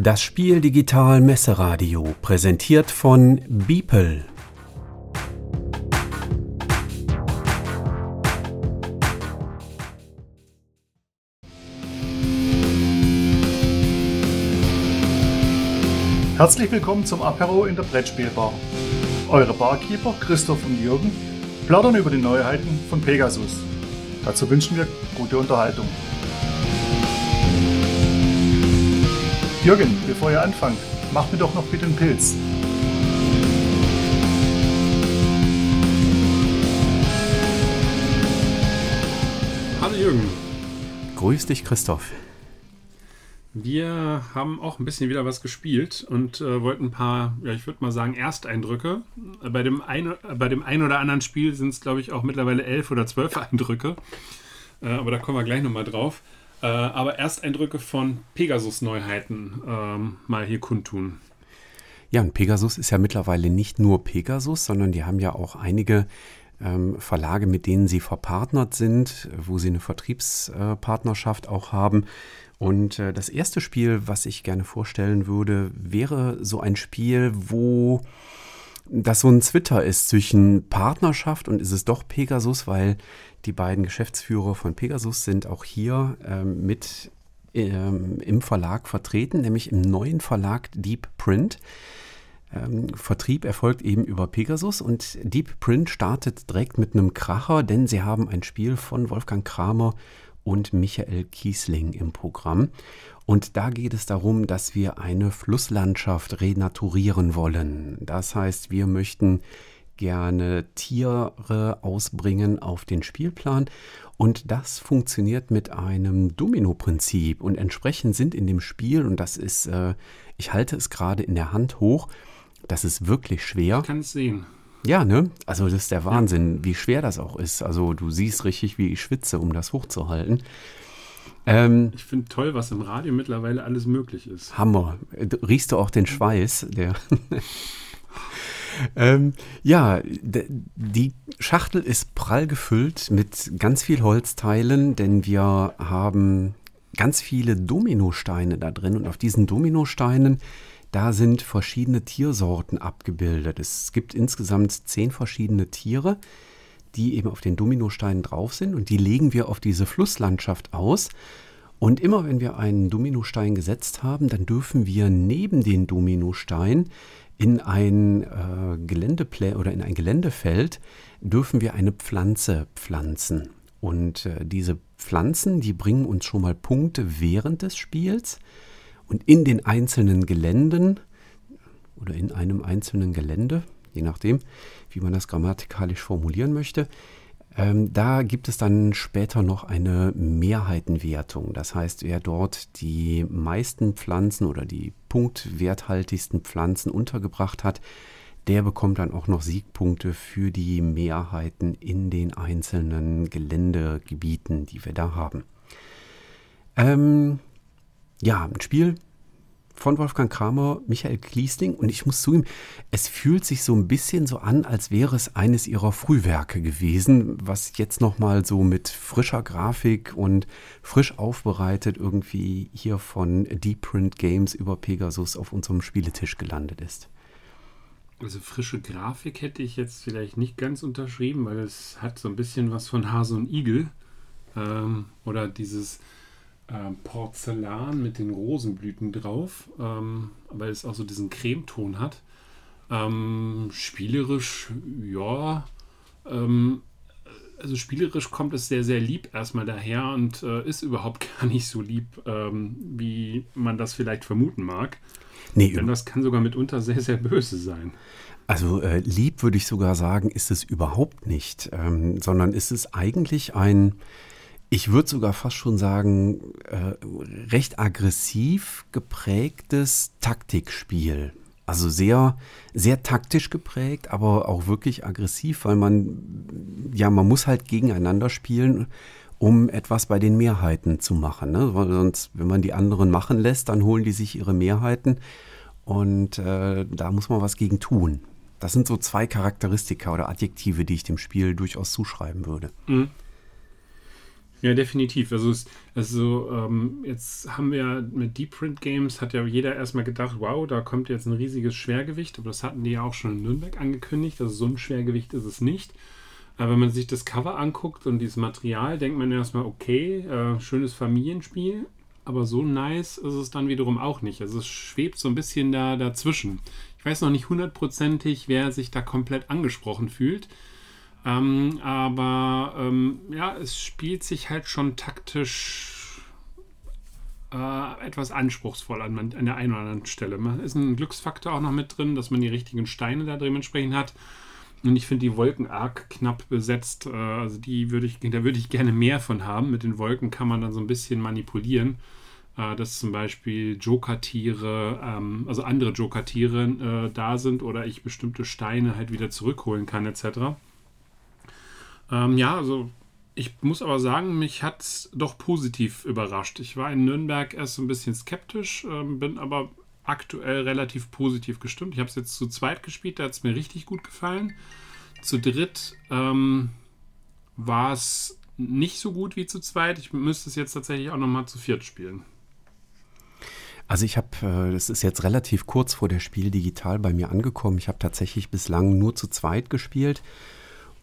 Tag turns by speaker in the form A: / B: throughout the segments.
A: Das Spiel Digital Messeradio präsentiert von Beeple.
B: Herzlich willkommen zum Apero in der Brettspielbar. Eure Barkeeper Christoph und Jürgen plaudern über die Neuheiten von Pegasus. Dazu wünschen wir gute Unterhaltung. Jürgen, bevor ihr anfangt, macht mir doch noch bitte einen Pilz.
C: Hallo Jürgen.
A: Grüß dich, Christoph.
C: Wir haben auch ein bisschen wieder was gespielt und äh, wollten ein paar, ja, ich würde mal sagen, Ersteindrücke. Bei dem, ein, bei dem ein oder anderen Spiel sind es, glaube ich, auch mittlerweile elf oder zwölf Eindrücke. Äh, aber da kommen wir gleich nochmal drauf. Äh, aber Ersteindrücke von Pegasus-Neuheiten ähm, mal hier kundtun.
A: Ja, und Pegasus ist ja mittlerweile nicht nur Pegasus, sondern die haben ja auch einige ähm, Verlage, mit denen sie verpartnert sind, wo sie eine Vertriebspartnerschaft auch haben. Und äh, das erste Spiel, was ich gerne vorstellen würde, wäre so ein Spiel, wo das so ein Twitter ist zwischen Partnerschaft und ist es doch Pegasus, weil die beiden Geschäftsführer von Pegasus sind auch hier ähm, mit ähm, im Verlag vertreten, nämlich im neuen Verlag Deep Print. Ähm, Vertrieb erfolgt eben über Pegasus und Deep Print startet direkt mit einem Kracher, denn sie haben ein Spiel von Wolfgang Kramer und Michael Kiesling im Programm. Und da geht es darum, dass wir eine Flusslandschaft renaturieren wollen. Das heißt, wir möchten gerne Tiere ausbringen auf den Spielplan. Und das funktioniert mit einem Domino-Prinzip. Und entsprechend sind in dem Spiel, und das ist, äh, ich halte es gerade in der Hand hoch, das ist wirklich schwer.
C: Ich kann es sehen.
A: Ja, ne? Also das ist der Wahnsinn, wie schwer das auch ist. Also du siehst richtig, wie ich schwitze, um das hochzuhalten.
C: Ähm, ich finde toll, was im Radio mittlerweile alles möglich ist.
A: Hammer. Riechst du auch den Schweiß? Der ähm, ja, die Schachtel ist prall gefüllt mit ganz viel Holzteilen, denn wir haben ganz viele Dominosteine da drin und auf diesen Dominosteinen da sind verschiedene Tiersorten abgebildet. Es gibt insgesamt zehn verschiedene Tiere, die eben auf den Dominosteinen drauf sind und die legen wir auf diese Flusslandschaft aus. Und immer wenn wir einen Dominostein gesetzt haben, dann dürfen wir neben den Dominostein in ein äh, Geländeplä oder in ein Geländefeld dürfen wir eine Pflanze pflanzen. Und äh, diese Pflanzen, die bringen uns schon mal Punkte während des Spiels. Und in den einzelnen Geländen oder in einem einzelnen Gelände, je nachdem, wie man das grammatikalisch formulieren möchte, ähm, da gibt es dann später noch eine Mehrheitenwertung. Das heißt, wer dort die meisten Pflanzen oder die punktwerthaltigsten Pflanzen untergebracht hat, der bekommt dann auch noch Siegpunkte für die Mehrheiten in den einzelnen Geländegebieten, die wir da haben. Ähm, ja, ein Spiel von Wolfgang Kramer, Michael Kliesling und ich muss zugeben, es fühlt sich so ein bisschen so an, als wäre es eines ihrer Frühwerke gewesen, was jetzt nochmal so mit frischer Grafik und frisch aufbereitet irgendwie hier von Deep Print Games über Pegasus auf unserem Spieletisch gelandet ist.
C: Also frische Grafik hätte ich jetzt vielleicht nicht ganz unterschrieben, weil es hat so ein bisschen was von Hase und Igel ähm, oder dieses äh, Porzellan mit den Rosenblüten drauf, ähm, weil es auch so diesen Cremeton hat. Ähm, spielerisch, ja. Ähm, also spielerisch kommt es sehr, sehr lieb erstmal daher und äh, ist überhaupt gar nicht so lieb, ähm, wie man das vielleicht vermuten mag. Nee, Denn das kann sogar mitunter sehr, sehr böse sein.
A: Also äh, lieb würde ich sogar sagen, ist es überhaupt nicht, ähm, sondern ist es eigentlich ein, ich würde sogar fast schon sagen, äh, recht aggressiv geprägtes Taktikspiel. Also sehr, sehr taktisch geprägt, aber auch wirklich aggressiv, weil man, ja, man muss halt gegeneinander spielen, um etwas bei den Mehrheiten zu machen. Ne? Weil sonst, wenn man die anderen machen lässt, dann holen die sich ihre Mehrheiten und äh, da muss man was gegen tun. Das sind so zwei Charakteristika oder Adjektive, die ich dem Spiel durchaus zuschreiben würde. Mhm.
C: Ja, definitiv. Also, es, also ähm, jetzt haben wir mit Deep Print Games, hat ja jeder erstmal gedacht, wow, da kommt jetzt ein riesiges Schwergewicht, aber das hatten die ja auch schon in Nürnberg angekündigt. Also so ein Schwergewicht ist es nicht. Aber wenn man sich das Cover anguckt und dieses Material, denkt man erstmal, okay, äh, schönes Familienspiel, aber so nice ist es dann wiederum auch nicht. Also es schwebt so ein bisschen da dazwischen. Ich weiß noch nicht hundertprozentig, wer sich da komplett angesprochen fühlt. Ähm, aber ähm, ja, es spielt sich halt schon taktisch äh, etwas anspruchsvoll an, an der einen oder anderen Stelle. Man ist ein Glücksfaktor auch noch mit drin, dass man die richtigen Steine da dementsprechend hat. Und ich finde die Wolken arg knapp besetzt. Äh, also die würde ich, da würde ich gerne mehr von haben. Mit den Wolken kann man dann so ein bisschen manipulieren. Äh, dass zum Beispiel Joker-Tiere, ähm, also andere Joker-Tiere äh, da sind oder ich bestimmte Steine halt wieder zurückholen kann, etc. Ähm, ja, also ich muss aber sagen, mich hat es doch positiv überrascht. Ich war in Nürnberg erst ein bisschen skeptisch, ähm, bin aber aktuell relativ positiv gestimmt. Ich habe es jetzt zu zweit gespielt, da hat es mir richtig gut gefallen. Zu dritt ähm, war es nicht so gut wie zu zweit. Ich müsste es jetzt tatsächlich auch nochmal zu viert spielen.
A: Also ich habe, äh, das ist jetzt relativ kurz vor der Spiel digital bei mir angekommen. Ich habe tatsächlich bislang nur zu zweit gespielt.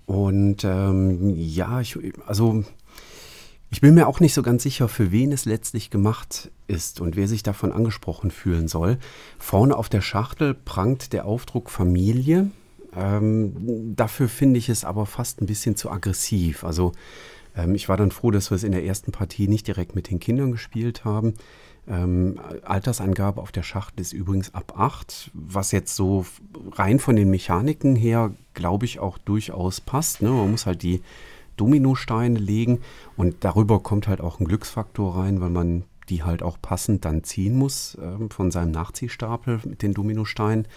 A: Und ähm, ja, ich, also ich bin mir auch nicht so ganz sicher, für wen es letztlich gemacht ist und wer sich davon angesprochen fühlen soll. Vorne auf der Schachtel prangt der Aufdruck Familie. Ähm, dafür finde ich es aber fast ein bisschen zu aggressiv. Also ähm, ich war dann froh, dass wir es in der ersten Partie nicht direkt mit den Kindern gespielt haben. Ähm, Altersangabe auf der Schachtel ist übrigens ab 8, was jetzt so rein von den Mechaniken her, glaube ich, auch durchaus passt. Ne? Man muss halt die Dominosteine legen und darüber kommt halt auch ein Glücksfaktor rein, weil man die halt auch passend dann ziehen muss äh, von seinem Nachziehstapel mit den Dominosteinen.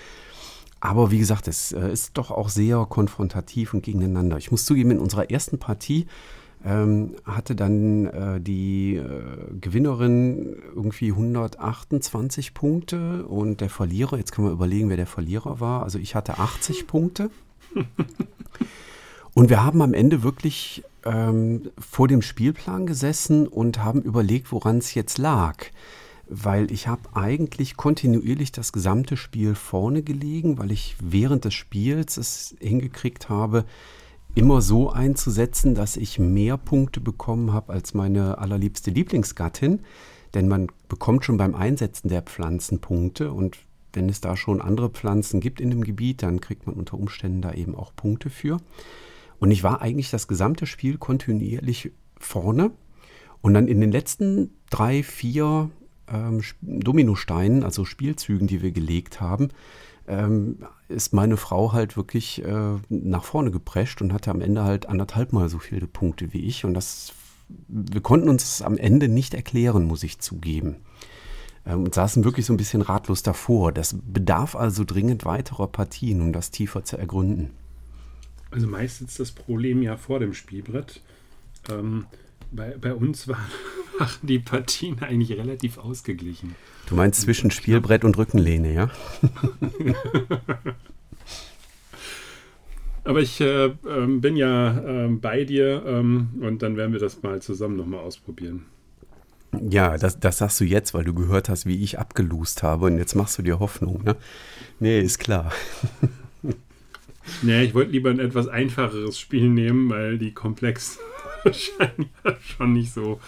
A: Aber wie gesagt, es äh, ist doch auch sehr konfrontativ und gegeneinander. Ich muss zugeben, in unserer ersten Partie ähm, hatte dann äh, die äh, Gewinnerin irgendwie 128 Punkte und der Verlierer, jetzt kann man überlegen, wer der Verlierer war. Also ich hatte 80 Punkte. Und wir haben am Ende wirklich ähm, vor dem Spielplan gesessen und haben überlegt, woran es jetzt lag. Weil ich habe eigentlich kontinuierlich das gesamte Spiel vorne gelegen, weil ich während des Spiels es hingekriegt habe, immer so einzusetzen, dass ich mehr Punkte bekommen habe als meine allerliebste Lieblingsgattin. Denn man bekommt schon beim Einsetzen der Pflanzen Punkte und wenn es da schon andere Pflanzen gibt in dem Gebiet, dann kriegt man unter Umständen da eben auch Punkte für. Und ich war eigentlich das gesamte Spiel kontinuierlich vorne. Und dann in den letzten drei, vier ähm, Dominosteinen, also Spielzügen, die wir gelegt haben, ähm, ist meine Frau halt wirklich äh, nach vorne geprescht und hatte am Ende halt anderthalb Mal so viele Punkte wie ich. Und das, wir konnten uns am Ende nicht erklären, muss ich zugeben. Ähm, und saßen wirklich so ein bisschen ratlos davor. Das bedarf also dringend weiterer Partien, um das tiefer zu ergründen.
C: Also meistens das Problem ja vor dem Spielbrett. Ähm, bei, bei uns waren, waren die Partien eigentlich relativ ausgeglichen.
A: Du meinst zwischen Spielbrett und Rückenlehne, ja?
C: Aber ich äh, äh, bin ja äh, bei dir ähm, und dann werden wir das mal zusammen nochmal ausprobieren.
A: Ja, das, das sagst du jetzt, weil du gehört hast, wie ich abgelust habe und jetzt machst du dir Hoffnung, ne? Nee, ist klar.
C: Nee, ich wollte lieber ein etwas einfacheres Spiel nehmen, weil die komplex scheinen ja schon nicht so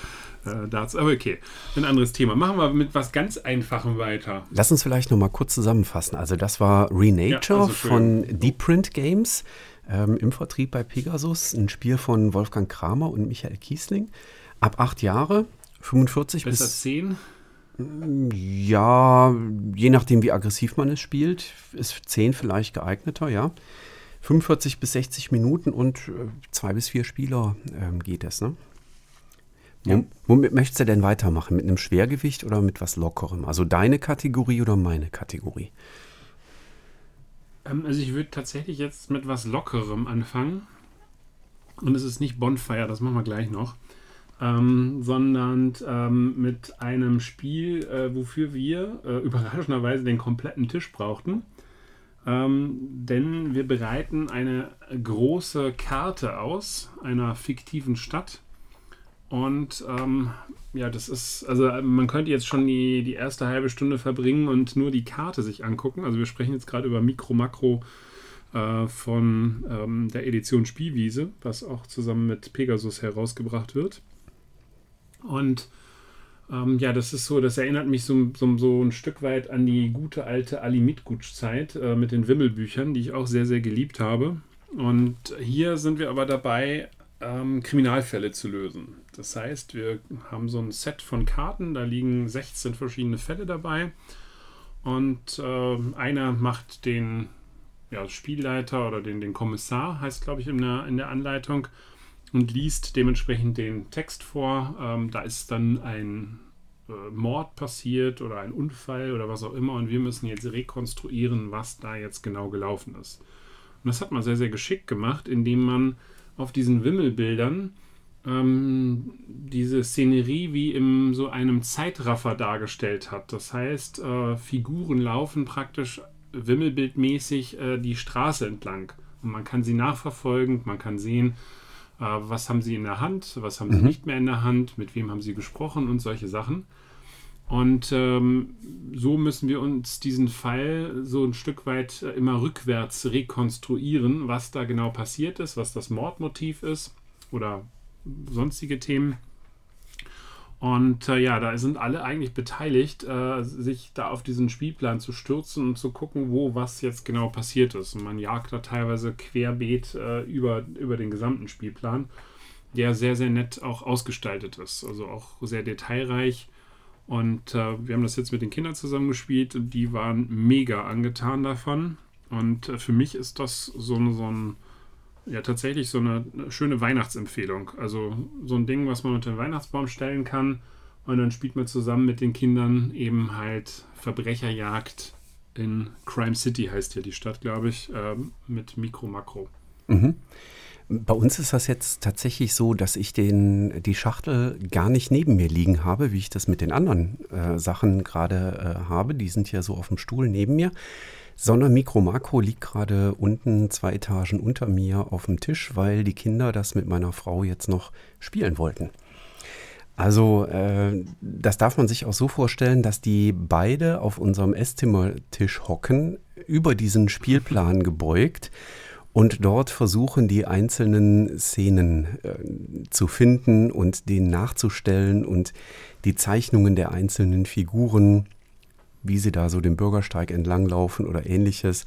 C: äh, dazu. Aber okay, ein anderes Thema. Machen wir mit was ganz Einfachem weiter.
A: Lass uns vielleicht nochmal kurz zusammenfassen. Also das war Renature ja, also von Deep Print Games ähm, im Vertrieb bei Pegasus. Ein Spiel von Wolfgang Kramer und Michael Kiesling. Ab acht Jahre, 45
C: Besser bis... 10?
A: Ja, je nachdem, wie aggressiv man es spielt, ist 10 vielleicht geeigneter, ja. 45 bis 60 Minuten und äh, zwei bis vier Spieler ähm, geht es. Ne? Ja. Womit möchtest du denn weitermachen? Mit einem Schwergewicht oder mit was Lockerem? Also deine Kategorie oder meine Kategorie?
C: Ähm, also ich würde tatsächlich jetzt mit was Lockerem anfangen. Und es ist nicht Bonfire, das machen wir gleich noch. Ähm, sondern ähm, mit einem Spiel, äh, wofür wir äh, überraschenderweise den kompletten Tisch brauchten. Ähm, denn wir bereiten eine große Karte aus einer fiktiven Stadt Und ähm, ja, das ist, also man könnte jetzt schon die, die erste halbe Stunde verbringen und nur die Karte sich angucken. Also wir sprechen jetzt gerade über Mikro, Makro äh, von ähm, der Edition Spielwiese, was auch zusammen mit Pegasus herausgebracht wird. Und ähm, ja, das ist so, das erinnert mich so, so, so ein Stück weit an die gute alte Ali Mitgutsch-Zeit äh, mit den Wimmelbüchern, die ich auch sehr, sehr geliebt habe. Und hier sind wir aber dabei, ähm, Kriminalfälle zu lösen. Das heißt, wir haben so ein Set von Karten, da liegen 16 verschiedene Fälle dabei. Und äh, einer macht den ja, Spielleiter oder den, den Kommissar, heißt glaube ich in der, in der Anleitung, und liest dementsprechend den Text vor. Ähm, da ist dann ein äh, Mord passiert oder ein Unfall oder was auch immer und wir müssen jetzt rekonstruieren, was da jetzt genau gelaufen ist. Und das hat man sehr, sehr geschickt gemacht, indem man auf diesen Wimmelbildern ähm, diese Szenerie wie in so einem Zeitraffer dargestellt hat. Das heißt, äh, Figuren laufen praktisch wimmelbildmäßig äh, die Straße entlang. Und man kann sie nachverfolgen, man kann sehen, äh, was haben sie in der Hand, was haben sie mhm. nicht mehr in der Hand, mit wem haben sie gesprochen und solche Sachen. Und ähm, so müssen wir uns diesen Fall so ein Stück weit äh, immer rückwärts rekonstruieren, was da genau passiert ist, was das Mordmotiv ist oder sonstige Themen. Und äh, ja, da sind alle eigentlich beteiligt, äh, sich da auf diesen Spielplan zu stürzen und zu gucken, wo was jetzt genau passiert ist. Und man jagt da teilweise querbeet äh, über, über den gesamten Spielplan, der sehr, sehr nett auch ausgestaltet ist. Also auch sehr detailreich. Und äh, wir haben das jetzt mit den Kindern zusammengespielt und die waren mega angetan davon. Und äh, für mich ist das so, so ein ja tatsächlich so eine schöne Weihnachtsempfehlung. Also so ein Ding, was man unter den Weihnachtsbaum stellen kann. Und dann spielt man zusammen mit den Kindern eben halt Verbrecherjagd in Crime City, heißt ja die Stadt, glaube ich, äh, mit Mikro Makro.
A: Mhm. Bei uns ist das jetzt tatsächlich so, dass ich den, die Schachtel gar nicht neben mir liegen habe, wie ich das mit den anderen äh, Sachen gerade äh, habe. Die sind ja so auf dem Stuhl neben mir sondern Mikro Makro liegt gerade unten zwei Etagen unter mir auf dem Tisch, weil die Kinder das mit meiner Frau jetzt noch spielen wollten. Also äh, das darf man sich auch so vorstellen, dass die beide auf unserem Esszimmertisch hocken, über diesen Spielplan gebeugt und dort versuchen, die einzelnen Szenen äh, zu finden und denen nachzustellen und die Zeichnungen der einzelnen Figuren wie sie da so den Bürgersteig entlanglaufen oder ähnliches,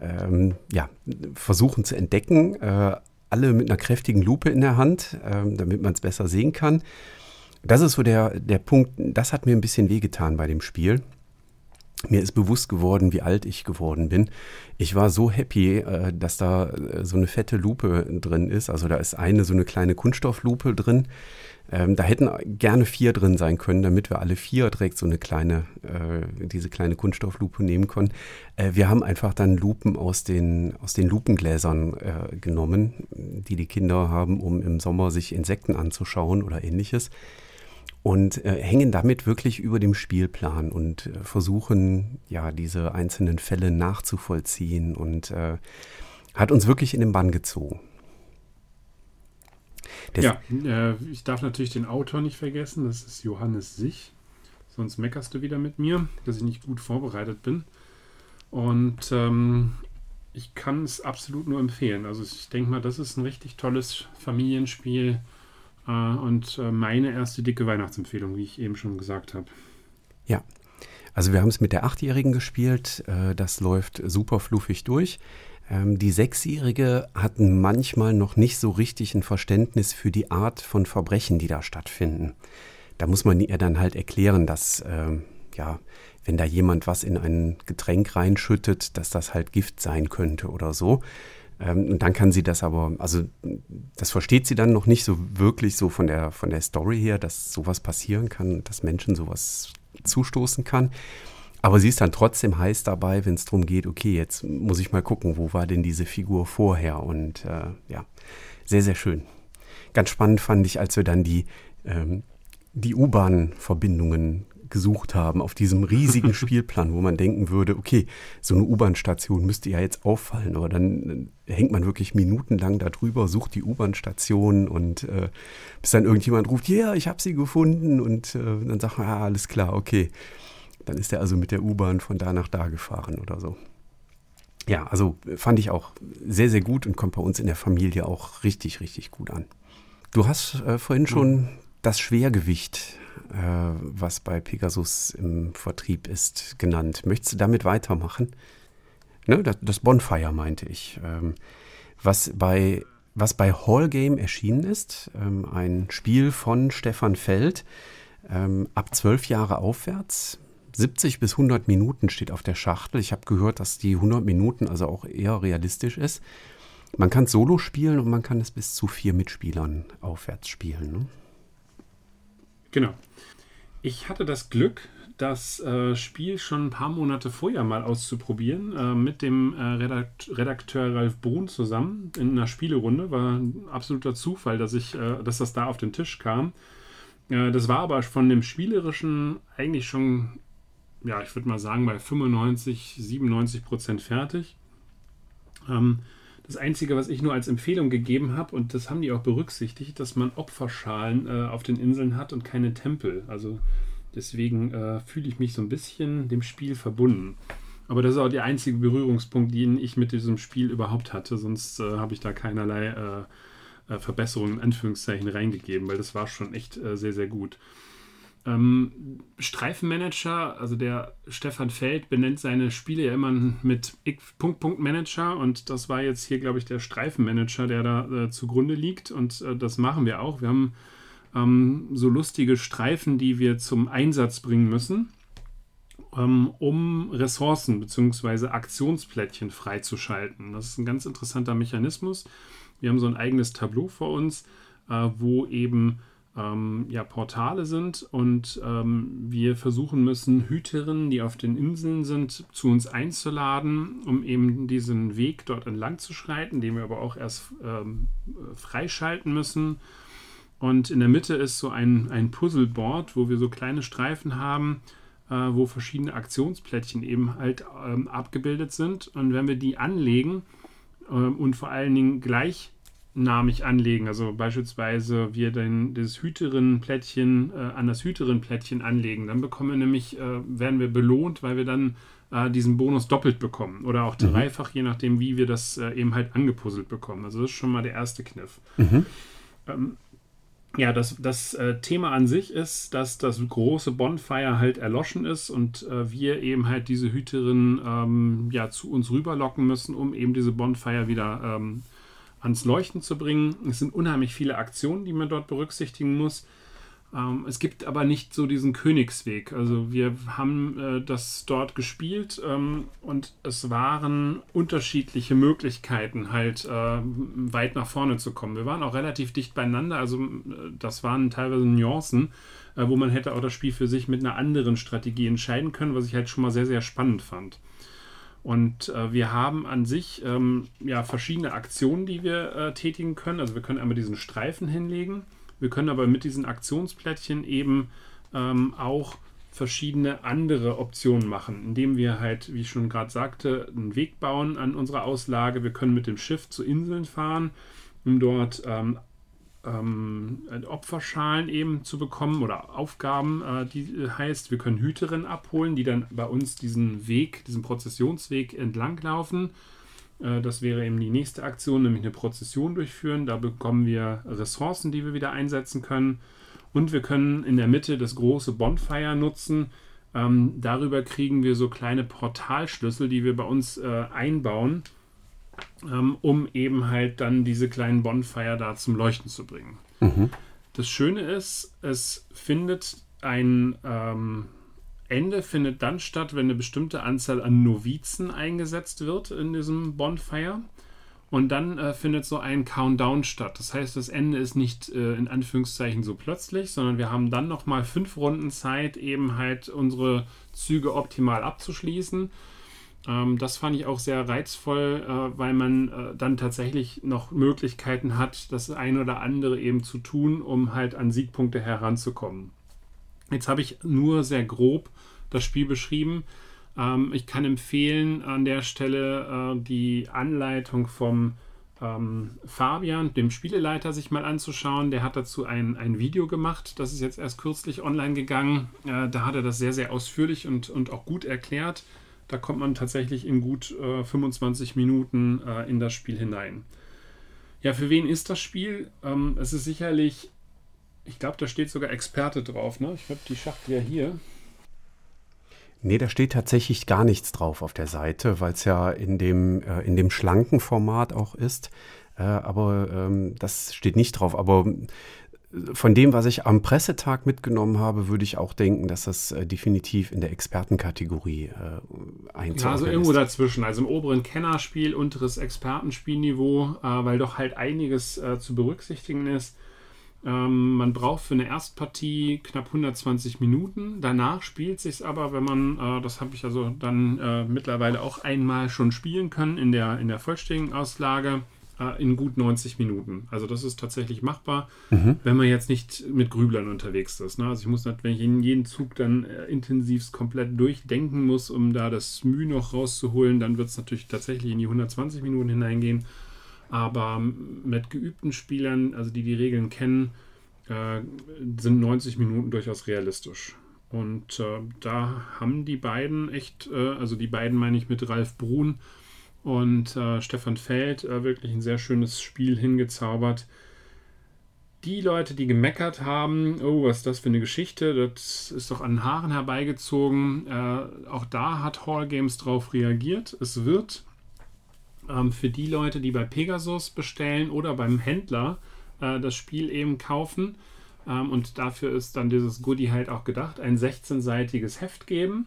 A: ähm, ja, versuchen zu entdecken. Äh, alle mit einer kräftigen Lupe in der Hand, äh, damit man es besser sehen kann. Das ist so der, der Punkt, das hat mir ein bisschen wehgetan bei dem Spiel. Mir ist bewusst geworden, wie alt ich geworden bin. Ich war so happy, äh, dass da äh, so eine fette Lupe drin ist. Also da ist eine so eine kleine Kunststofflupe drin ähm, da hätten gerne vier drin sein können, damit wir alle vier direkt so eine kleine, äh, diese kleine Kunststofflupe nehmen können. Wir haben einfach dann Lupen aus den, aus den Lupengläsern genommen, die die Kinder haben, um im Sommer sich Insekten anzuschauen oder ähnliches. Und äh, hängen damit wirklich über dem Spielplan und äh, versuchen, ja, diese einzelnen Fälle nachzuvollziehen und äh, hat uns wirklich in den Bann gezogen.
C: Das ja, äh, ich darf natürlich den Autor nicht vergessen. Das ist Johannes Sich. Sonst meckerst du wieder mit mir, dass ich nicht gut vorbereitet bin. Und ähm, ich kann es absolut nur empfehlen. Also ich denke mal, das ist ein richtig tolles Familienspiel und äh, meine erste dicke Weihnachtsempfehlung, wie ich eben schon gesagt habe.
A: Ja, also wir haben es mit der Achtjährigen gespielt. Äh, das läuft super fluffig durch. Ähm, die Sechsjährige hatten manchmal noch nicht so richtig ein Verständnis für die Art von Verbrechen, die da stattfinden. Da muss man ihr dann halt erklären, dass, äh, ja, wenn da jemand was in ein Getränk reinschüttet, dass das halt Gift sein könnte oder so. Ähm, und dann kann sie das aber, also das versteht sie dann noch nicht so wirklich so von der, von der Story her, dass sowas passieren kann, dass Menschen sowas zustoßen kann. Aber sie ist dann trotzdem heiß dabei, wenn es darum geht, okay, jetzt muss ich mal gucken, wo war denn diese Figur vorher? Und äh, ja, sehr, sehr schön. Ganz spannend fand ich, als wir dann die, ähm, die U-Bahn-Verbindungen gesucht haben auf diesem riesigen Spielplan, wo man denken würde, okay, so eine U-Bahn-Station müsste ja jetzt auffallen, aber dann äh, hängt man wirklich minutenlang da drüber, sucht die U-Bahn-Station und äh, bis dann irgendjemand ruft, ja, yeah, ich habe sie gefunden und äh, dann sagt man, ja, alles klar, okay. Dann ist er also mit der U-Bahn von da nach da gefahren oder so. Ja, also fand ich auch sehr, sehr gut und kommt bei uns in der Familie auch richtig, richtig gut an. Du hast äh, vorhin schon das Schwergewicht, äh, was bei Pegasus im Vertrieb ist, genannt. Möchtest du damit weitermachen? Ne, das, das Bonfire meinte ich. Ähm, was bei was bei Hall Game erschienen ist, ähm, ein Spiel von Stefan Feld, ähm, ab zwölf Jahre aufwärts, 70 bis 100 Minuten steht auf der Schachtel. Ich habe gehört, dass die 100 Minuten also auch eher realistisch ist. Man kann es solo spielen und man kann es bis zu vier Mitspielern aufwärts spielen. Ne?
C: Genau. Ich hatte das Glück, das äh, Spiel schon ein paar Monate vorher mal auszuprobieren, äh, mit dem äh, Redakt Redakteur Ralf Brun zusammen in einer Spielerunde. War ein absoluter Zufall, dass, ich, äh, dass das da auf den Tisch kam. Äh, das war aber von dem Spielerischen eigentlich schon, ja, ich würde mal sagen, bei 95, 97 Prozent fertig. Ähm, das Einzige, was ich nur als Empfehlung gegeben habe, und das haben die auch berücksichtigt, dass man Opferschalen äh, auf den Inseln hat und keine Tempel. Also deswegen äh, fühle ich mich so ein bisschen dem Spiel verbunden. Aber das ist auch der einzige Berührungspunkt, den ich mit diesem Spiel überhaupt hatte. Sonst äh, habe ich da keinerlei äh, äh, Verbesserungen in Anführungszeichen reingegeben, weil das war schon echt äh, sehr, sehr gut. Ähm, Streifenmanager, also der Stefan Feld benennt seine Spiele ja immer mit Punkt Punkt Manager und das war jetzt hier, glaube ich, der Streifenmanager, der da äh, zugrunde liegt und äh, das machen wir auch. Wir haben ähm, so lustige Streifen, die wir zum Einsatz bringen müssen, ähm, um Ressourcen bzw. Aktionsplättchen freizuschalten. Das ist ein ganz interessanter Mechanismus. Wir haben so ein eigenes Tableau vor uns, äh, wo eben ähm, ja, Portale sind und ähm, wir versuchen müssen, Hüterinnen, die auf den Inseln sind, zu uns einzuladen, um eben diesen Weg dort entlang zu schreiten, den wir aber auch erst ähm, freischalten müssen. Und in der Mitte ist so ein, ein Puzzleboard, wo wir so kleine Streifen haben, äh, wo verschiedene Aktionsplättchen eben halt ähm, abgebildet sind. Und wenn wir die anlegen äh, und vor allen Dingen gleich namig anlegen. Also beispielsweise wir dann das Hüterinnenplättchen äh, an das Hüterinnenplättchen anlegen. Dann bekommen wir nämlich, äh, werden wir belohnt, weil wir dann äh, diesen Bonus doppelt bekommen. Oder auch mhm. dreifach, je nachdem, wie wir das äh, eben halt angepuzzelt bekommen. Also das ist schon mal der erste Kniff. Mhm. Ähm, ja, das, das äh, Thema an sich ist, dass das große Bonfire halt erloschen ist und äh, wir eben halt diese Hüterin ähm, ja, zu uns rüberlocken müssen, um eben diese Bonfire wieder ähm, ans Leuchten zu bringen. Es sind unheimlich viele Aktionen, die man dort berücksichtigen muss. Ähm, es gibt aber nicht so diesen Königsweg. Also wir haben äh, das dort gespielt ähm, und es waren unterschiedliche Möglichkeiten, halt äh, weit nach vorne zu kommen. Wir waren auch relativ dicht beieinander. Also äh, das waren teilweise Nuancen, äh, wo man hätte auch das Spiel für sich mit einer anderen Strategie entscheiden können, was ich halt schon mal sehr, sehr spannend fand. Und äh, wir haben an sich ähm, ja verschiedene Aktionen, die wir äh, tätigen können. Also wir können einmal diesen Streifen hinlegen. Wir können aber mit diesen Aktionsplättchen eben ähm, auch verschiedene andere Optionen machen, indem wir halt, wie ich schon gerade sagte, einen Weg bauen an unserer Auslage. Wir können mit dem Schiff zu Inseln fahren, um dort ähm, ähm, Opferschalen eben zu bekommen oder Aufgaben, äh, die äh, heißt, wir können Hüterinnen abholen, die dann bei uns diesen Weg, diesen Prozessionsweg entlanglaufen. Äh, das wäre eben die nächste Aktion, nämlich eine Prozession durchführen. Da bekommen wir Ressourcen, die wir wieder einsetzen können. Und wir können in der Mitte das große Bonfire nutzen. Ähm, darüber kriegen wir so kleine Portalschlüssel, die wir bei uns äh, einbauen ähm, um eben halt dann diese kleinen Bonfire da zum Leuchten zu bringen. Mhm. Das Schöne ist, es findet ein ähm, Ende findet dann statt, wenn eine bestimmte Anzahl an Novizen eingesetzt wird in diesem Bonfire. Und dann äh, findet so ein Countdown statt. Das heißt, das Ende ist nicht äh, in Anführungszeichen so plötzlich, sondern wir haben dann nochmal fünf Runden Zeit, eben halt unsere Züge optimal abzuschließen. Ähm, das fand ich auch sehr reizvoll, äh, weil man äh, dann tatsächlich noch Möglichkeiten hat, das ein oder andere eben zu tun, um halt an Siegpunkte heranzukommen. Jetzt habe ich nur sehr grob das Spiel beschrieben. Ähm, ich kann empfehlen an der Stelle äh, die Anleitung vom ähm, Fabian, dem Spieleleiter, sich mal anzuschauen. Der hat dazu ein, ein Video gemacht. Das ist jetzt erst kürzlich online gegangen. Äh, da hat er das sehr, sehr ausführlich und, und auch gut erklärt. Da kommt man tatsächlich in gut äh, 25 Minuten äh, in das Spiel hinein. Ja, für wen ist das Spiel? Ähm, es ist sicherlich, ich glaube, da steht sogar Experte drauf. Ne? Ich habe die Schachtel ja hier.
A: Nee, da steht tatsächlich gar nichts drauf auf der Seite, weil es ja in dem, äh, in dem schlanken Format auch ist. Äh, aber ähm, das steht nicht drauf. Aber von dem, was ich am Pressetag mitgenommen habe, würde ich auch denken, dass das äh, definitiv in der Expertenkategorie äh, einzuordnen
C: ja, also irgendwo ist. dazwischen. Also im oberen Kennerspiel, unteres Expertenspielniveau, äh, weil doch halt einiges äh, zu berücksichtigen ist. Ähm, man braucht für eine Erstpartie knapp 120 Minuten. Danach spielt sich aber, wenn man, äh, das habe ich also dann äh, mittlerweile auch einmal schon spielen können in der, in der vollständigen Auslage, äh, in gut 90 Minuten. Also das ist tatsächlich machbar, mhm. wenn man jetzt nicht mit Grüblern unterwegs ist. Ne? Also ich muss, wenn ich in jeden Zug dann äh, intensivst komplett durchdenken muss, um da das Mühe noch rauszuholen, dann wird es natürlich tatsächlich in die 120 Minuten hineingehen. Aber mit geübten Spielern, also die die Regeln kennen, äh, sind 90 Minuten durchaus realistisch. Und äh, da haben die beiden echt, äh, also die beiden meine ich mit Ralf Brun und äh, Stefan Feld, äh, wirklich ein sehr schönes Spiel hingezaubert. Die Leute, die gemeckert haben, oh, was ist das für eine Geschichte, das ist doch an Haaren herbeigezogen. Äh, auch da hat Hall Games drauf reagiert. Es wird ähm, für die Leute, die bei Pegasus bestellen oder beim Händler äh, das Spiel eben kaufen. Ähm, und dafür ist dann dieses Goodie halt auch gedacht, ein 16-seitiges Heft geben,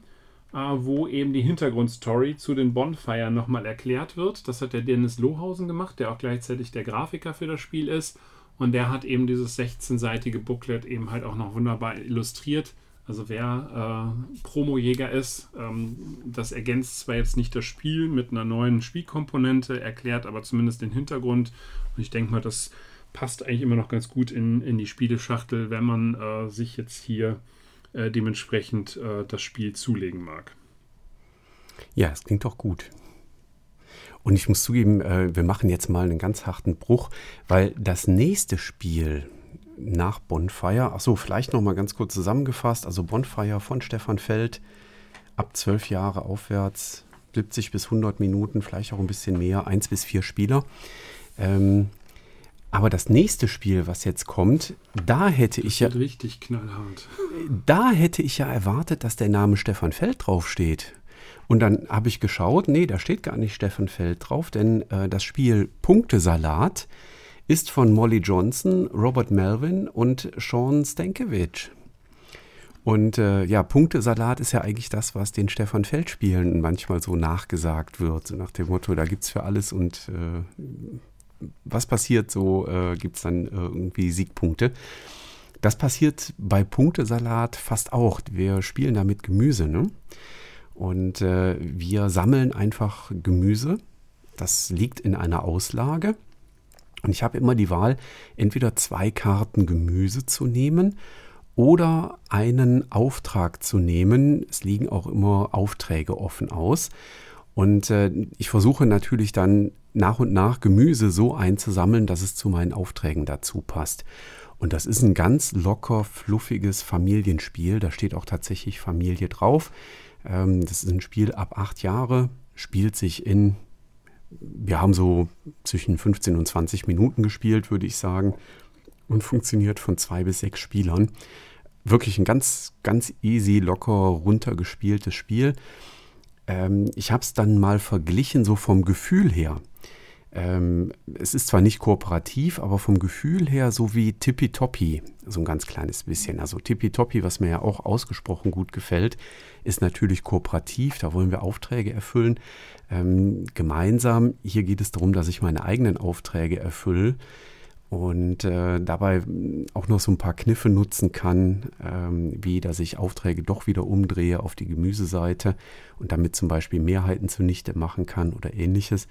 C: wo eben die Hintergrundstory zu den Bonfire nochmal erklärt wird. Das hat der Dennis Lohausen gemacht, der auch gleichzeitig der Grafiker für das Spiel ist. Und der hat eben dieses 16-seitige Booklet eben halt auch noch wunderbar illustriert also wer äh, Promojäger ist, ähm, das ergänzt zwar jetzt nicht das Spiel mit einer neuen Spielkomponente, erklärt aber zumindest den Hintergrund. Und ich denke mal, das passt eigentlich immer noch ganz gut in, in die Spieleschachtel, wenn man äh, sich jetzt hier äh, dementsprechend äh, das Spiel zulegen mag.
A: Ja, es klingt doch gut. Und ich muss zugeben, äh, wir machen jetzt mal einen ganz harten Bruch, weil das nächste Spiel, nach Bonfire. Achso, vielleicht noch mal ganz kurz zusammengefasst. Also Bonfire von Stefan Feld ab zwölf Jahre aufwärts, 70 bis 100 Minuten, vielleicht auch ein bisschen mehr, eins bis vier Spieler. Ähm, aber das nächste Spiel, was jetzt kommt, da hätte
C: das
A: ich ja.
C: richtig knallhart.
A: Da hätte ich ja erwartet, dass der Name Stefan Feld draufsteht. Und dann habe ich geschaut, nee, da steht gar nicht Stefan Feld drauf, denn äh, das Spiel Punktesalat ist von Molly Johnson, Robert Melvin und Sean Stankiewicz. Und äh, ja, Punktesalat ist ja eigentlich das, was den Stefan Feld-Spielen manchmal so nachgesagt wird. So nach dem Motto, da gibt es für alles und äh, was passiert, so äh, gibt es dann äh, irgendwie Siegpunkte. Das passiert bei Punktesalat fast auch. Wir spielen da mit Gemüse. Ne? Und äh, wir sammeln einfach Gemüse. Das liegt in einer Auslage. Und ich habe immer die Wahl, entweder zwei Karten Gemüse zu nehmen oder einen Auftrag zu nehmen. Es liegen auch immer Aufträge offen aus. Und äh, ich versuche natürlich dann nach und nach Gemüse so einzusammeln, dass es zu meinen Aufträgen dazu passt. Und das ist ein ganz locker, fluffiges Familienspiel. Da steht auch tatsächlich Familie drauf. Ähm, das ist ein Spiel ab acht Jahre, spielt sich in wir haben so zwischen 15 und 20 Minuten gespielt, würde ich sagen, und funktioniert von zwei bis sechs Spielern. Wirklich ein ganz, ganz easy, locker runtergespieltes Spiel. Ähm, ich habe es dann mal verglichen, so vom Gefühl her. Ähm, es ist zwar nicht kooperativ, aber vom Gefühl her so wie Tippitoppi, so ein ganz kleines bisschen. Also Tippitoppi, was mir ja auch ausgesprochen gut gefällt, ist natürlich kooperativ, da wollen wir Aufträge erfüllen. Ähm, gemeinsam, hier geht es darum, dass ich meine eigenen Aufträge erfülle und äh, dabei auch noch so ein paar Kniffe nutzen kann, ähm, wie dass ich Aufträge doch wieder umdrehe auf die Gemüseseite und damit zum Beispiel Mehrheiten zunichte machen kann oder ähnliches.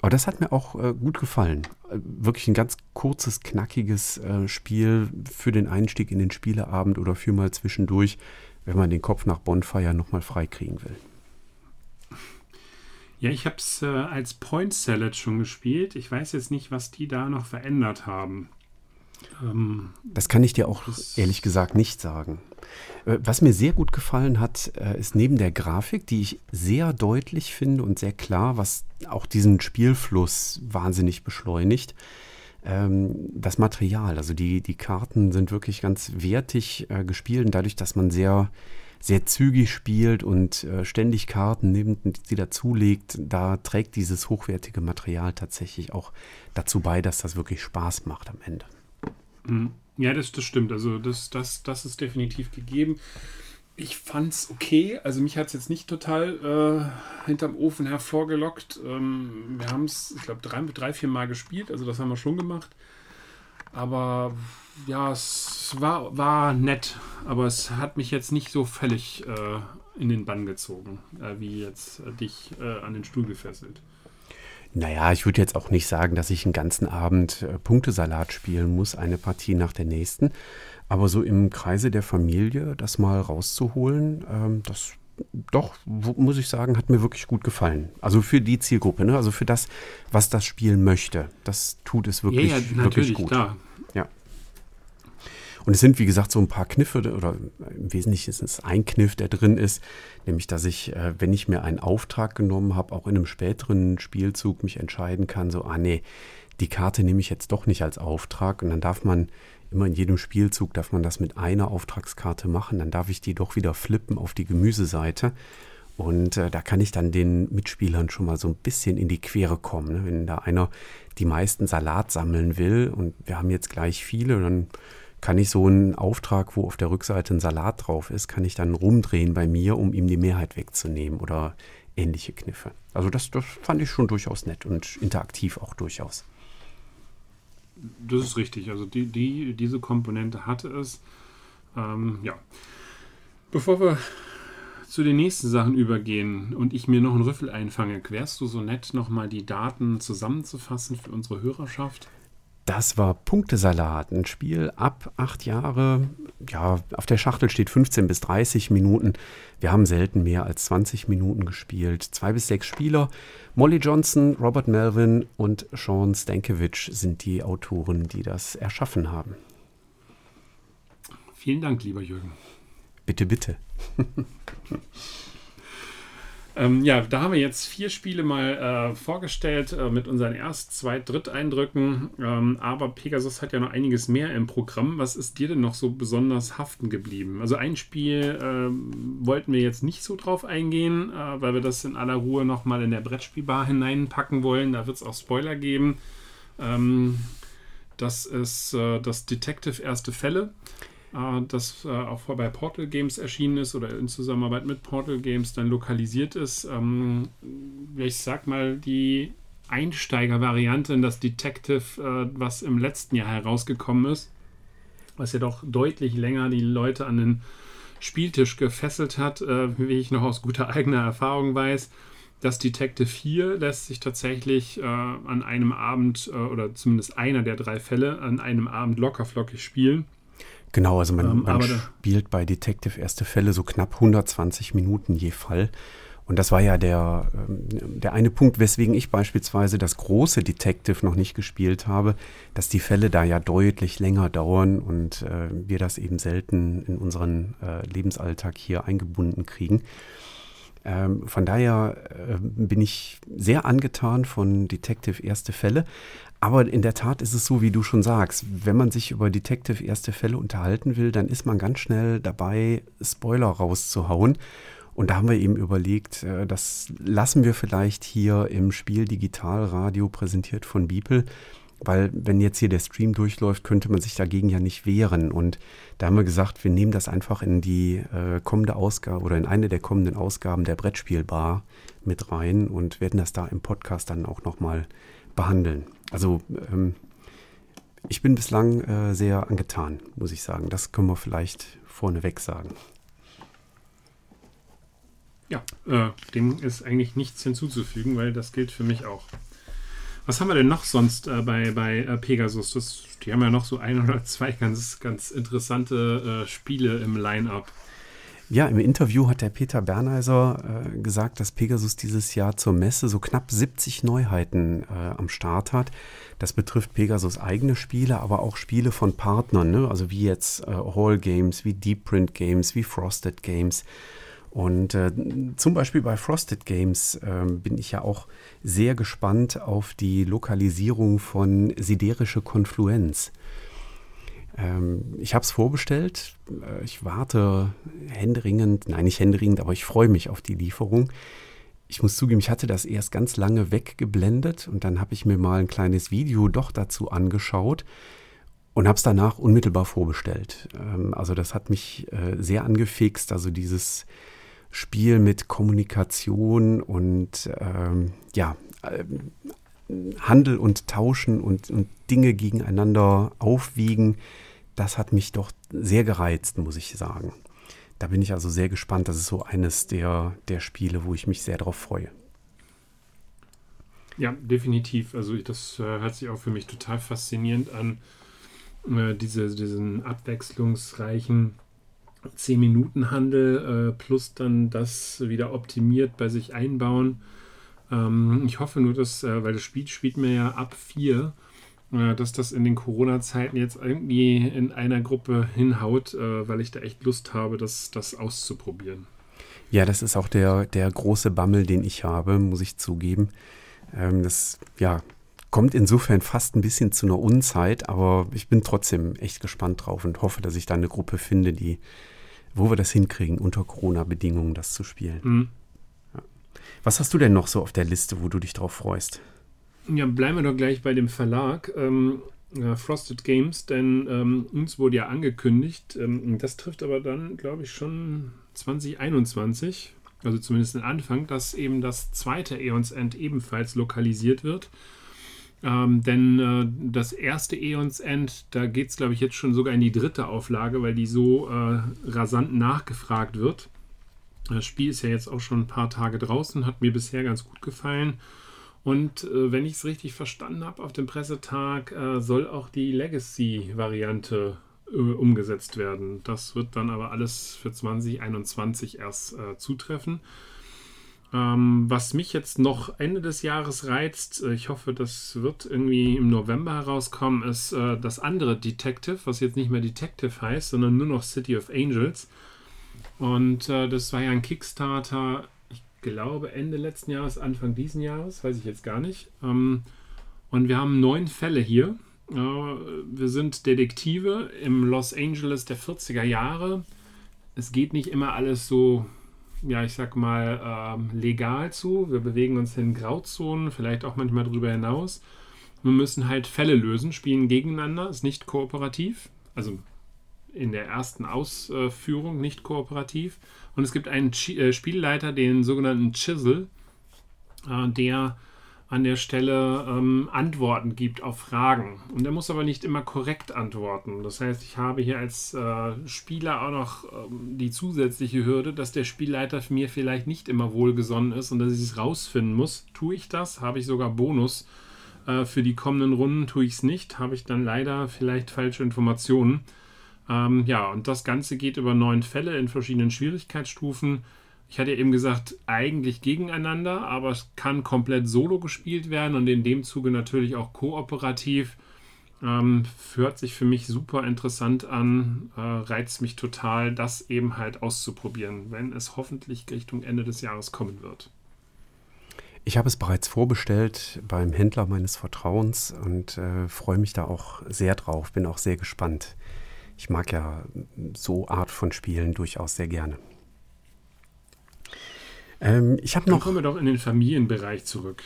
A: Aber das hat mir auch äh, gut gefallen. Äh, wirklich ein ganz kurzes, knackiges äh, Spiel für den Einstieg in den Spieleabend oder für mal zwischendurch, wenn man den Kopf nach Bonfire nochmal freikriegen will.
C: Ja, ich habe es äh, als Point Salad schon gespielt. Ich weiß jetzt nicht, was die da noch verändert haben.
A: Ähm, das kann ich dir auch ehrlich gesagt nicht sagen. Äh, was mir sehr gut gefallen hat, äh, ist neben der Grafik, die ich sehr deutlich finde und sehr klar, was auch diesen Spielfluss wahnsinnig beschleunigt, ähm, das Material. Also die, die Karten sind wirklich ganz wertig äh, gespielt und dadurch, dass man sehr, sehr zügig spielt und ständig Karten nimmt und sie dazulegt, da trägt dieses hochwertige Material tatsächlich auch dazu bei, dass das wirklich Spaß macht am Ende.
C: Mhm. Ja, das, das stimmt. Also das, das, das ist definitiv gegeben. Ich fand's okay. Also mich hat es jetzt nicht total äh, hinterm Ofen hervorgelockt. Ähm, wir haben es, ich glaube, drei, drei, vier Mal gespielt. Also das haben wir schon gemacht. Aber ja, es war, war nett. Aber es hat mich jetzt nicht so völlig äh, in den Bann gezogen, äh, wie jetzt dich äh, an den Stuhl gefesselt.
A: Naja, ich würde jetzt auch nicht sagen, dass ich einen ganzen Abend äh, Punktesalat spielen muss, eine Partie nach der nächsten. Aber so im Kreise der Familie das mal rauszuholen, ähm, das doch, muss ich sagen, hat mir wirklich gut gefallen. Also für die Zielgruppe, ne? also für das, was das Spiel möchte. Das tut es wirklich, ja, ja, wirklich gut. Klar. Und es sind, wie gesagt, so ein paar Kniffe, oder im Wesentlichen ist es ein Kniff, der drin ist, nämlich, dass ich, äh, wenn ich mir einen Auftrag genommen habe, auch in einem späteren Spielzug mich entscheiden kann, so, ah nee, die Karte nehme ich jetzt doch nicht als Auftrag und dann darf man immer in jedem Spielzug darf man das mit einer Auftragskarte machen, dann darf ich die doch wieder flippen auf die Gemüseseite und äh, da kann ich dann den Mitspielern schon mal so ein bisschen in die Quere kommen. Ne? Wenn da einer die meisten Salat sammeln will und wir haben jetzt gleich viele, dann kann ich so einen Auftrag, wo auf der Rückseite ein Salat drauf ist, kann ich dann rumdrehen bei mir, um ihm die Mehrheit wegzunehmen oder ähnliche Kniffe. Also das, das fand ich schon durchaus nett und interaktiv auch durchaus.
C: Das ist richtig. Also die, die, diese Komponente hatte es. Ähm, ja. Bevor wir zu den nächsten Sachen übergehen und ich mir noch einen Rüffel einfange, wärst du so nett, nochmal die Daten zusammenzufassen für unsere Hörerschaft?
A: Das war Punktesalat, ein Spiel ab acht Jahre. Ja, auf der Schachtel steht 15 bis 30 Minuten. Wir haben selten mehr als 20 Minuten gespielt. Zwei bis sechs Spieler. Molly Johnson, Robert Melvin und Sean Stankiewicz sind die Autoren, die das erschaffen haben.
C: Vielen Dank, lieber Jürgen.
A: Bitte, bitte.
C: Ähm, ja, da haben wir jetzt vier Spiele mal äh, vorgestellt äh, mit unseren Erst-, Zweit-, Dritteindrücken. Ähm, aber Pegasus hat ja noch einiges mehr im Programm. Was ist dir denn noch so besonders haften geblieben? Also ein Spiel äh, wollten wir jetzt nicht so drauf eingehen, äh, weil wir das in aller Ruhe nochmal in der Brettspielbar hineinpacken wollen. Da wird es auch Spoiler geben. Ähm, das ist äh, das Detective Erste Fälle. Äh, das äh, auch bei Portal Games erschienen ist oder in Zusammenarbeit mit Portal Games dann lokalisiert ist. Ähm, ich sag mal, die Einsteiger-Variante in das Detective, äh, was im letzten Jahr herausgekommen ist, was ja doch deutlich länger die Leute an den Spieltisch gefesselt hat, wie ich noch aus guter eigener Erfahrung weiß. Das Detective 4 lässt sich tatsächlich an einem Abend oder zumindest einer der drei Fälle an einem Abend lockerflockig spielen.
A: Genau, also man, ähm, man spielt bei Detective Erste Fälle so knapp 120 Minuten je Fall. Und das war ja der, ähm, der eine Punkt, weswegen ich beispielsweise das große Detective noch nicht gespielt habe, dass die Fälle da ja deutlich länger dauern und äh, wir das eben selten in unseren äh, Lebensalltag hier eingebunden kriegen. Ähm, von daher äh, bin ich sehr angetan von Detective Erste Fälle. Aber in der Tat ist es so, wie du schon sagst, wenn man sich über Detective Erste Fälle unterhalten will, dann ist man ganz schnell dabei, Spoiler rauszuhauen. Und da haben wir eben überlegt, äh, das lassen wir vielleicht hier im Spiel Digitalradio präsentiert von Beeple weil wenn jetzt hier der Stream durchläuft, könnte man sich dagegen ja nicht wehren. Und da haben wir gesagt, wir nehmen das einfach in die äh, kommende Ausgabe oder in eine der kommenden Ausgaben der Brettspielbar mit rein und werden das da im Podcast dann auch nochmal behandeln. Also ähm, ich bin bislang äh, sehr angetan, muss ich sagen. Das können wir vielleicht vorneweg sagen.
C: Ja, äh, dem ist eigentlich nichts hinzuzufügen, weil das gilt für mich auch. Was haben wir denn noch sonst äh, bei, bei äh, Pegasus? Das, die haben ja noch so ein oder zwei ganz, ganz interessante äh, Spiele im Line-Up.
A: Ja, im Interview hat der Peter Bernheiser äh, gesagt, dass Pegasus dieses Jahr zur Messe so knapp 70 Neuheiten äh, am Start hat. Das betrifft Pegasus eigene Spiele, aber auch Spiele von Partnern, ne? also wie jetzt äh, Hall Games, wie Deep Print Games, wie Frosted Games. Und äh, zum Beispiel bei Frosted Games äh, bin ich ja auch sehr gespannt auf die Lokalisierung von Siderische Konfluenz. Ähm, ich habe es vorbestellt. Äh, ich warte händeringend, nein, nicht händeringend, aber ich freue mich auf die Lieferung. Ich muss zugeben, ich hatte das erst ganz lange weggeblendet und dann habe ich mir mal ein kleines Video doch dazu angeschaut und habe es danach unmittelbar vorbestellt. Ähm, also das hat mich äh, sehr angefixt, also dieses Spiel mit Kommunikation und ähm, ja, äh, Handel und Tauschen und, und Dinge gegeneinander aufwiegen das hat mich doch sehr gereizt, muss ich sagen. Da bin ich also sehr gespannt. Das ist so eines der, der Spiele, wo ich mich sehr darauf freue.
C: Ja, definitiv. Also das äh, hört sich auch für mich total faszinierend an. Äh, diese, diesen abwechslungsreichen 10-Minuten-Handel äh, plus dann das wieder optimiert bei sich einbauen. Ähm, ich hoffe nur, dass, äh, weil das Spiel spielt mir ja ab 4 dass das in den Corona-Zeiten jetzt irgendwie in einer Gruppe hinhaut, äh, weil ich da echt Lust habe, das, das auszuprobieren.
A: Ja, das ist auch der, der große Bammel, den ich habe, muss ich zugeben. Ähm, das ja, kommt insofern fast ein bisschen zu einer Unzeit, aber ich bin trotzdem echt gespannt drauf und hoffe, dass ich da eine Gruppe finde, die, wo wir das hinkriegen, unter Corona-Bedingungen das zu spielen. Mhm. Ja. Was hast du denn noch so auf der Liste, wo du dich drauf freust?
C: Ja, bleiben wir doch gleich bei dem Verlag. Ähm, ja, Frosted Games, denn ähm, uns wurde ja angekündigt, ähm, das trifft aber dann, glaube ich, schon 2021, also zumindest den Anfang, dass eben das zweite Eons End ebenfalls lokalisiert wird. Ähm, denn äh, das erste Eons End, da geht es, glaube ich, jetzt schon sogar in die dritte Auflage, weil die so äh, rasant nachgefragt wird. Das Spiel ist ja jetzt auch schon ein paar Tage draußen, hat mir bisher ganz gut gefallen. Und äh, wenn ich es richtig verstanden habe, auf dem Pressetag äh, soll auch die Legacy-Variante äh, umgesetzt werden. Das wird dann aber alles für 2021 erst äh, zutreffen. Ähm, was mich jetzt noch Ende des Jahres reizt, äh, ich hoffe, das wird irgendwie im November herauskommen, ist äh, das andere Detective, was jetzt nicht mehr Detective heißt, sondern nur noch City of Angels. Und das war ja ein Kickstarter glaube Ende letzten Jahres, Anfang diesen Jahres, weiß ich jetzt gar nicht. Ähm, und wir haben neun Fälle hier. Äh, wir sind Detektive im Los Angeles der 40er Jahre. Es geht nicht immer alles so, ja, ich sag mal, äh, legal zu. Wir bewegen uns in Grauzonen, vielleicht auch manchmal darüber hinaus. Wir müssen halt Fälle lösen, spielen gegeneinander, ist nicht kooperativ. Also in der ersten Ausführung nicht kooperativ. Und es gibt einen äh, Spielleiter, den sogenannten Chisel, äh, der an der Stelle ähm, Antworten gibt auf Fragen. Und der muss aber nicht immer korrekt antworten. Das heißt, ich habe hier als äh, Spieler auch noch ähm, die zusätzliche Hürde, dass der Spielleiter mir vielleicht nicht immer wohlgesonnen ist und dass ich es rausfinden muss. Tue ich das? Habe ich sogar Bonus äh, für die kommenden Runden? Tue ich es nicht? Habe ich dann leider vielleicht falsche Informationen? Ähm, ja, und das Ganze geht über neun Fälle in verschiedenen Schwierigkeitsstufen. Ich hatte ja eben gesagt, eigentlich gegeneinander, aber es kann komplett solo gespielt werden und in dem Zuge natürlich auch kooperativ. Ähm, hört sich für mich super interessant an, äh, reizt mich total, das eben halt auszuprobieren, wenn es hoffentlich Richtung Ende des Jahres kommen wird.
A: Ich habe es bereits vorbestellt beim Händler meines Vertrauens und äh, freue mich da auch sehr drauf, bin auch sehr gespannt ich mag ja so Art von Spielen durchaus sehr gerne.
C: Ähm, ich habe noch. Dann kommen wir doch in den Familienbereich zurück.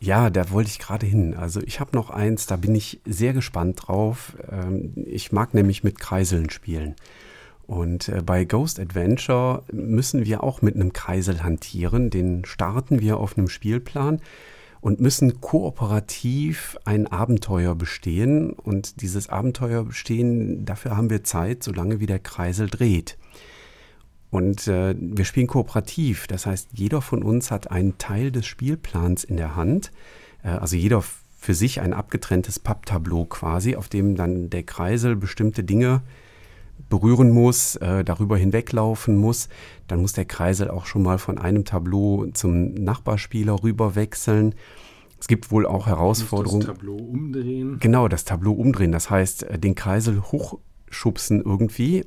A: Ja, da wollte ich gerade hin. Also ich habe noch eins, da bin ich sehr gespannt drauf. Ähm, ich mag nämlich mit Kreiseln spielen. Und äh, bei Ghost Adventure müssen wir auch mit einem Kreisel hantieren. Den starten wir auf einem Spielplan und müssen kooperativ ein Abenteuer bestehen. Und dieses Abenteuer bestehen, dafür haben wir Zeit, solange wie der Kreisel dreht. Und äh, wir spielen kooperativ, das heißt, jeder von uns hat einen Teil des Spielplans in der Hand. Äh, also jeder für sich ein abgetrenntes Papptableau quasi, auf dem dann der Kreisel bestimmte Dinge berühren muss, äh, darüber hinweglaufen muss. Dann muss der Kreisel auch schon mal von einem Tableau zum Nachbarspieler rüber wechseln. Es gibt wohl auch Herausforderungen. Das
C: Tableau umdrehen.
A: Genau, das Tableau umdrehen. Das heißt, äh, den Kreisel hochschubsen irgendwie,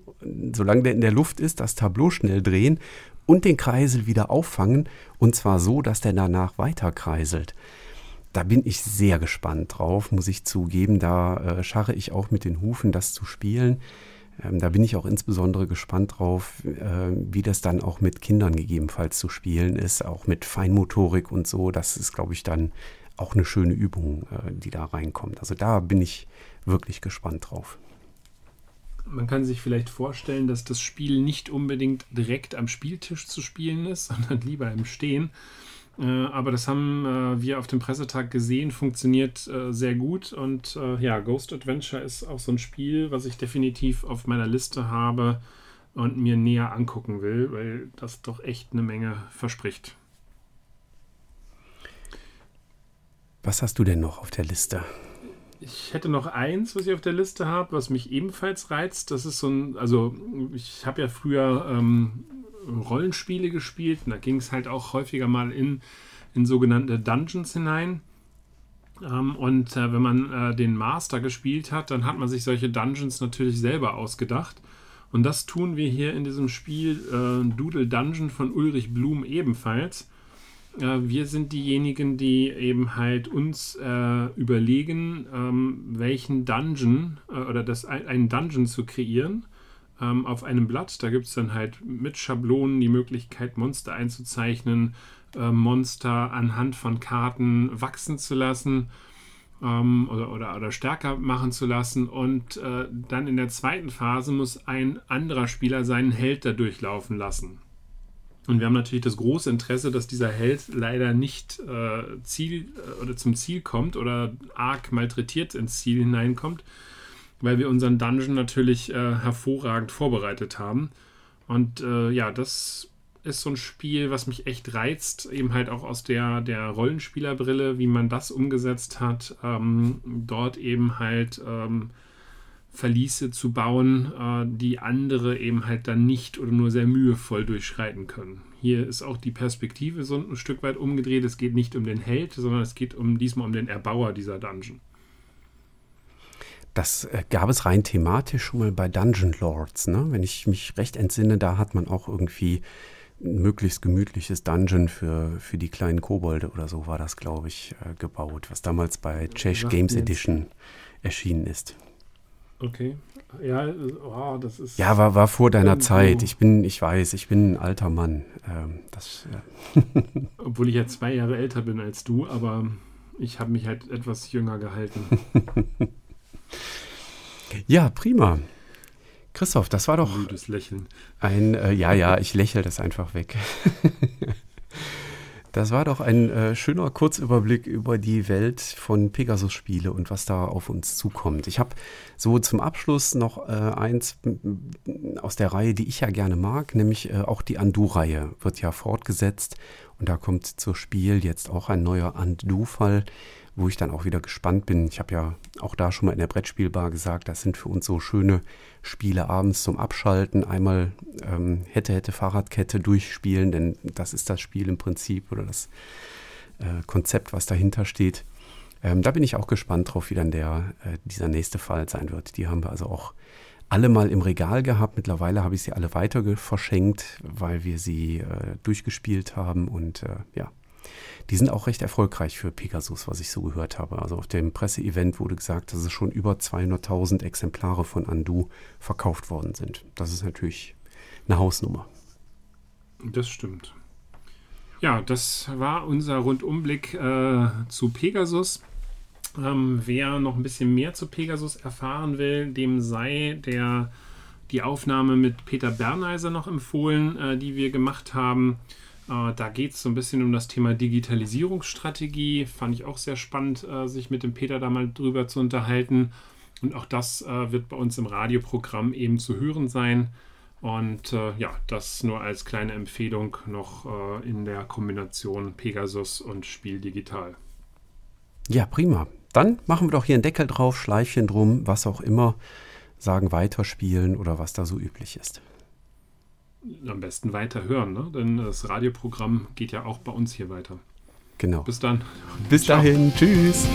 A: solange der in der Luft ist, das Tableau schnell drehen und den Kreisel wieder auffangen. Und zwar so, dass der danach weiter kreiselt. Da bin ich sehr gespannt drauf, muss ich zugeben. Da äh, scharre ich auch mit den Hufen, das zu spielen. Ähm, da bin ich auch insbesondere gespannt drauf, äh, wie das dann auch mit Kindern gegebenenfalls zu spielen ist, auch mit Feinmotorik und so. Das ist, glaube ich, dann auch eine schöne Übung, äh, die da reinkommt. Also da bin ich wirklich gespannt drauf.
C: Man kann sich vielleicht vorstellen, dass das Spiel nicht unbedingt direkt am Spieltisch zu spielen ist, sondern lieber im Stehen. Äh, aber das haben äh, wir auf dem Pressetag gesehen, funktioniert äh, sehr gut. Und ja, Ghost Adventure ist auch so ein Spiel, was ich definitiv auf meiner Liste habe und mir näher angucken will, weil das doch echt eine Menge verspricht.
A: Was hast du denn noch auf der Liste?
C: Ich hätte noch eins, was ich auf der Liste habe, was mich ebenfalls reizt. Das ist so ein, also ich habe ja früher ähm, Rollenspiele gespielt und da ging es halt auch häufiger mal in, in sogenannte Dungeons hinein. Ähm, und äh, wenn man äh, den Master gespielt hat, dann hat man sich solche Dungeons natürlich selber ausgedacht. Und das tun wir hier in diesem Spiel äh, Doodle Dungeon von Ulrich Blum ebenfalls. Äh, wir sind diejenigen, die eben halt uns äh, überlegen, ähm, welchen Dungeon äh, oder das, einen Dungeon zu kreieren ähm, auf einem Blatt. Da gibt es dann halt mit Schablonen die Möglichkeit, Monster einzuzeichnen, äh, Monster anhand von Karten wachsen zu lassen ähm, oder, oder, oder, stärker machen zu lassen. Und äh, dann in der zweiten Phase muss ein anderer Spieler seinen Held da durchlaufen lassen. Und wir haben natürlich das große Interesse, dass dieser Held leider nicht äh, Ziel äh, oder zum Ziel kommt oder arg malträtiert ins Ziel hineinkommt, weil wir unseren Dungeon natürlich äh, hervorragend vorbereitet haben. Und äh, ja, das ist so ein Spiel, was mich echt reizt, eben halt auch aus der, der Rollenspielerbrille, wie man das umgesetzt hat, ähm, dort eben halt ähm, Verliese zu bauen, äh, die andere eben halt dann nicht oder nur sehr mühevoll durchschreiten können. Hier ist auch die Perspektive so ein Stück weit umgedreht. Es geht nicht um den Held, sondern es geht um diesmal um den Erbauer dieser Dungeon.
A: Das äh, gab es rein thematisch schon mal bei Dungeon Lords. Ne? Wenn ich mich recht entsinne, da hat man auch irgendwie ein möglichst gemütliches Dungeon für, für die kleinen Kobolde oder so war das, glaube ich, äh, gebaut, was damals bei Chesh Games Edition erschienen ist.
C: Okay. Ja, oh, das ist.
A: Ja, war, war vor deiner Zeit. Ich bin, ich weiß, ich bin ein alter Mann. Ähm, das,
C: ja. Obwohl ich ja zwei Jahre älter bin als du, aber ich habe mich halt etwas jünger gehalten.
A: ja, prima. Christoph, das war doch.
C: Müdes Lächeln.
A: Ein, äh, ja, ja, ich lächle das einfach weg. Das war doch ein äh, schöner Kurzüberblick über die Welt von Pegasus-Spiele und was da auf uns zukommt. Ich habe so zum Abschluss noch äh, eins aus der Reihe, die ich ja gerne mag, nämlich äh, auch die Undo-Reihe wird ja fortgesetzt und da kommt zur Spiel jetzt auch ein neuer Undo-Fall wo ich dann auch wieder gespannt bin. Ich habe ja auch da schon mal in der Brettspielbar gesagt, das sind für uns so schöne Spiele abends zum Abschalten. Einmal ähm, hätte, hätte Fahrradkette durchspielen, denn das ist das Spiel im Prinzip oder das äh, Konzept, was dahinter steht. Ähm, da bin ich auch gespannt drauf, wie dann der, äh, dieser nächste Fall sein wird. Die haben wir also auch alle mal im Regal gehabt. Mittlerweile habe ich sie alle weiter verschenkt, weil wir sie äh, durchgespielt haben und äh, ja, die sind auch recht erfolgreich für Pegasus, was ich so gehört habe. Also auf dem Presseevent wurde gesagt, dass es schon über 200.000 Exemplare von Andu verkauft worden sind. Das ist natürlich eine Hausnummer.
C: Das stimmt. Ja, das war unser Rundumblick äh, zu Pegasus. Ähm, wer noch ein bisschen mehr zu Pegasus erfahren will, dem sei der, die Aufnahme mit Peter Berneiser noch empfohlen, äh, die wir gemacht haben. Äh, da geht es so ein bisschen um das Thema Digitalisierungsstrategie. Fand ich auch sehr spannend, äh, sich mit dem Peter da mal drüber zu unterhalten. Und auch das äh, wird bei uns im Radioprogramm eben zu hören sein. Und ja, das nur als kleine Empfehlung noch in der Kombination Pegasus und Spiel digital.
A: Ja, prima. Dann machen wir doch hier einen Deckel drauf, Schleifchen drum, was auch immer. Sagen weiterspielen oder was da so üblich ist.
C: Am besten weiterhören, ne? denn das Radioprogramm geht ja auch bei uns hier weiter.
A: Genau.
C: Bis dann.
A: Bis Ciao. dahin. Tschüss.